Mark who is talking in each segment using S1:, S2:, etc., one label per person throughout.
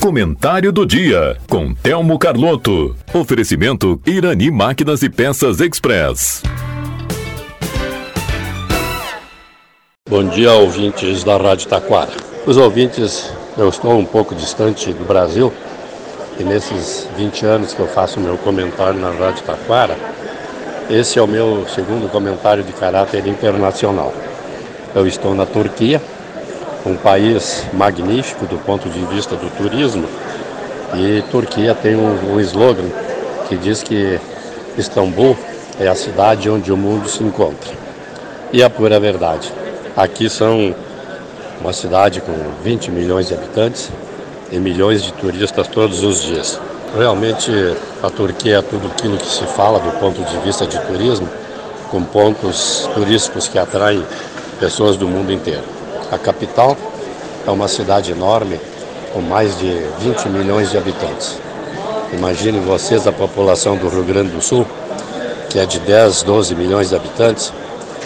S1: Comentário do dia com Telmo Carlotto. Oferecimento Irani Máquinas e Peças Express.
S2: Bom dia, ouvintes da Rádio Taquara. Os ouvintes, eu estou um pouco distante do Brasil e nesses 20 anos que eu faço meu comentário na Rádio Taquara, esse é o meu segundo comentário de caráter internacional. Eu estou na Turquia, um país magnífico do ponto de vista do turismo, e Turquia tem um, um slogan que diz que Istambul é a cidade onde o mundo se encontra. E a pura verdade. Aqui são uma cidade com 20 milhões de habitantes e milhões de turistas todos os dias. Realmente a Turquia é tudo aquilo que se fala do ponto de vista de turismo, com pontos turísticos que atraem pessoas do mundo inteiro. A capital é uma cidade enorme, com mais de 20 milhões de habitantes. Imaginem vocês a população do Rio Grande do Sul, que é de 10, 12 milhões de habitantes,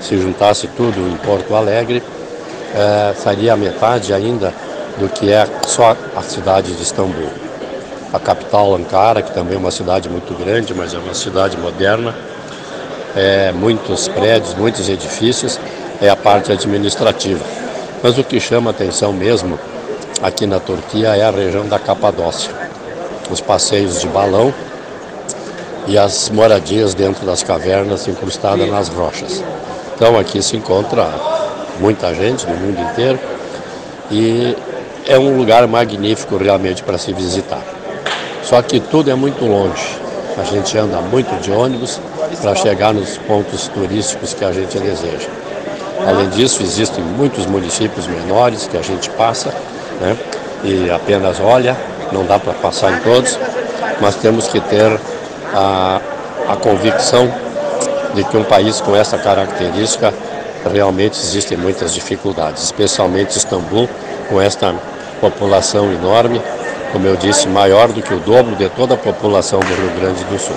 S2: se juntasse tudo em Porto Alegre, é, seria a metade ainda do que é só a cidade de Istambul a capital Ankara, que também é uma cidade muito grande, mas é uma cidade moderna, é, muitos prédios, muitos edifícios, é a parte administrativa. Mas o que chama atenção mesmo aqui na Turquia é a região da Capadócia, os passeios de balão e as moradias dentro das cavernas incrustadas nas rochas. Então aqui se encontra muita gente do mundo inteiro e é um lugar magnífico realmente para se visitar. Só que tudo é muito longe. A gente anda muito de ônibus para chegar nos pontos turísticos que a gente deseja. Além disso, existem muitos municípios menores que a gente passa né, e apenas olha, não dá para passar em todos, mas temos que ter a, a convicção de que um país com essa característica realmente existem muitas dificuldades, especialmente Istambul, com esta população enorme como eu disse, maior do que o dobro de toda a população do Rio Grande do Sul.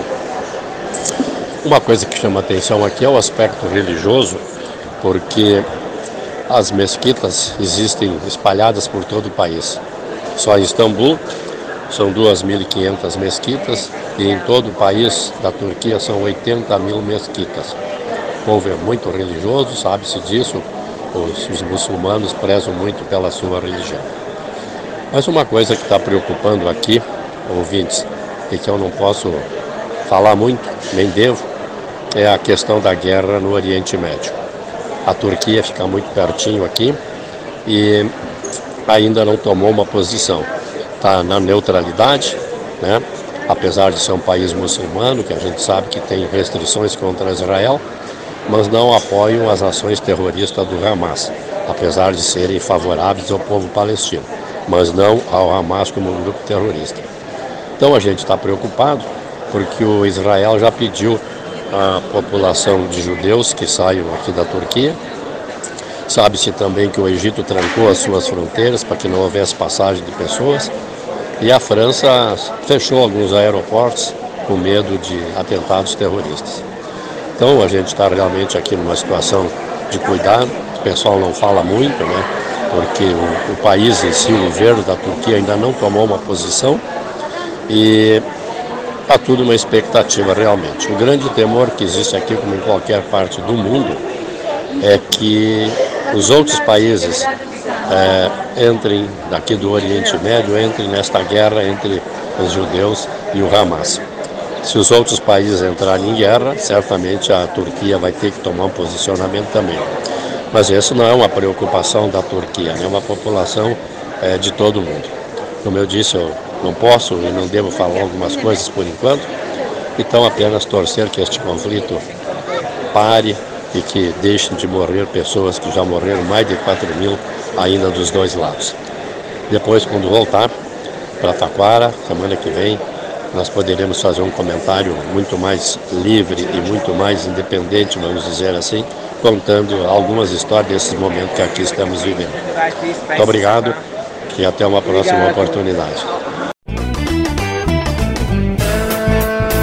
S2: Uma coisa que chama atenção aqui é o aspecto religioso, porque as mesquitas existem espalhadas por todo o país. Só em Istambul são 2.500 mesquitas e em todo o país da Turquia são 80 mil mesquitas. O povo é muito religioso, sabe-se disso, os, os muçulmanos prezam muito pela sua religião. Mas uma coisa que está preocupando aqui, ouvintes, e que eu não posso falar muito, nem devo, é a questão da guerra no Oriente Médio. A Turquia fica muito pertinho aqui e ainda não tomou uma posição. Está na neutralidade, né? apesar de ser um país muçulmano, que a gente sabe que tem restrições contra Israel, mas não apoiam as ações terroristas do Hamas, apesar de serem favoráveis ao povo palestino mas não ao Hamas como grupo terrorista. Então a gente está preocupado porque o Israel já pediu à população de judeus que saiam aqui da Turquia. Sabe-se também que o Egito trancou as suas fronteiras para que não houvesse passagem de pessoas. E a França fechou alguns aeroportos com medo de atentados terroristas. Então a gente está realmente aqui numa situação de cuidado. O pessoal não fala muito, né? porque o, o país em si, o governo da Turquia ainda não tomou uma posição e há tudo uma expectativa realmente. O grande temor que existe aqui, como em qualquer parte do mundo, é que os outros países é, entrem, daqui do Oriente Médio, entrem nesta guerra entre os judeus e o Hamas. Se os outros países entrarem em guerra, certamente a Turquia vai ter que tomar um posicionamento também. Mas isso não é uma preocupação da Turquia, é uma população é, de todo mundo. Como eu disse, eu não posso e não devo falar algumas coisas por enquanto, então apenas torcer que este conflito pare e que deixem de morrer pessoas que já morreram, mais de 4 mil ainda dos dois lados. Depois, quando voltar para Taquara, semana que vem, nós poderemos fazer um comentário muito mais livre e muito mais independente, vamos dizer assim, contando algumas histórias desses momentos que aqui estamos vivendo. Muito obrigado e até uma próxima oportunidade.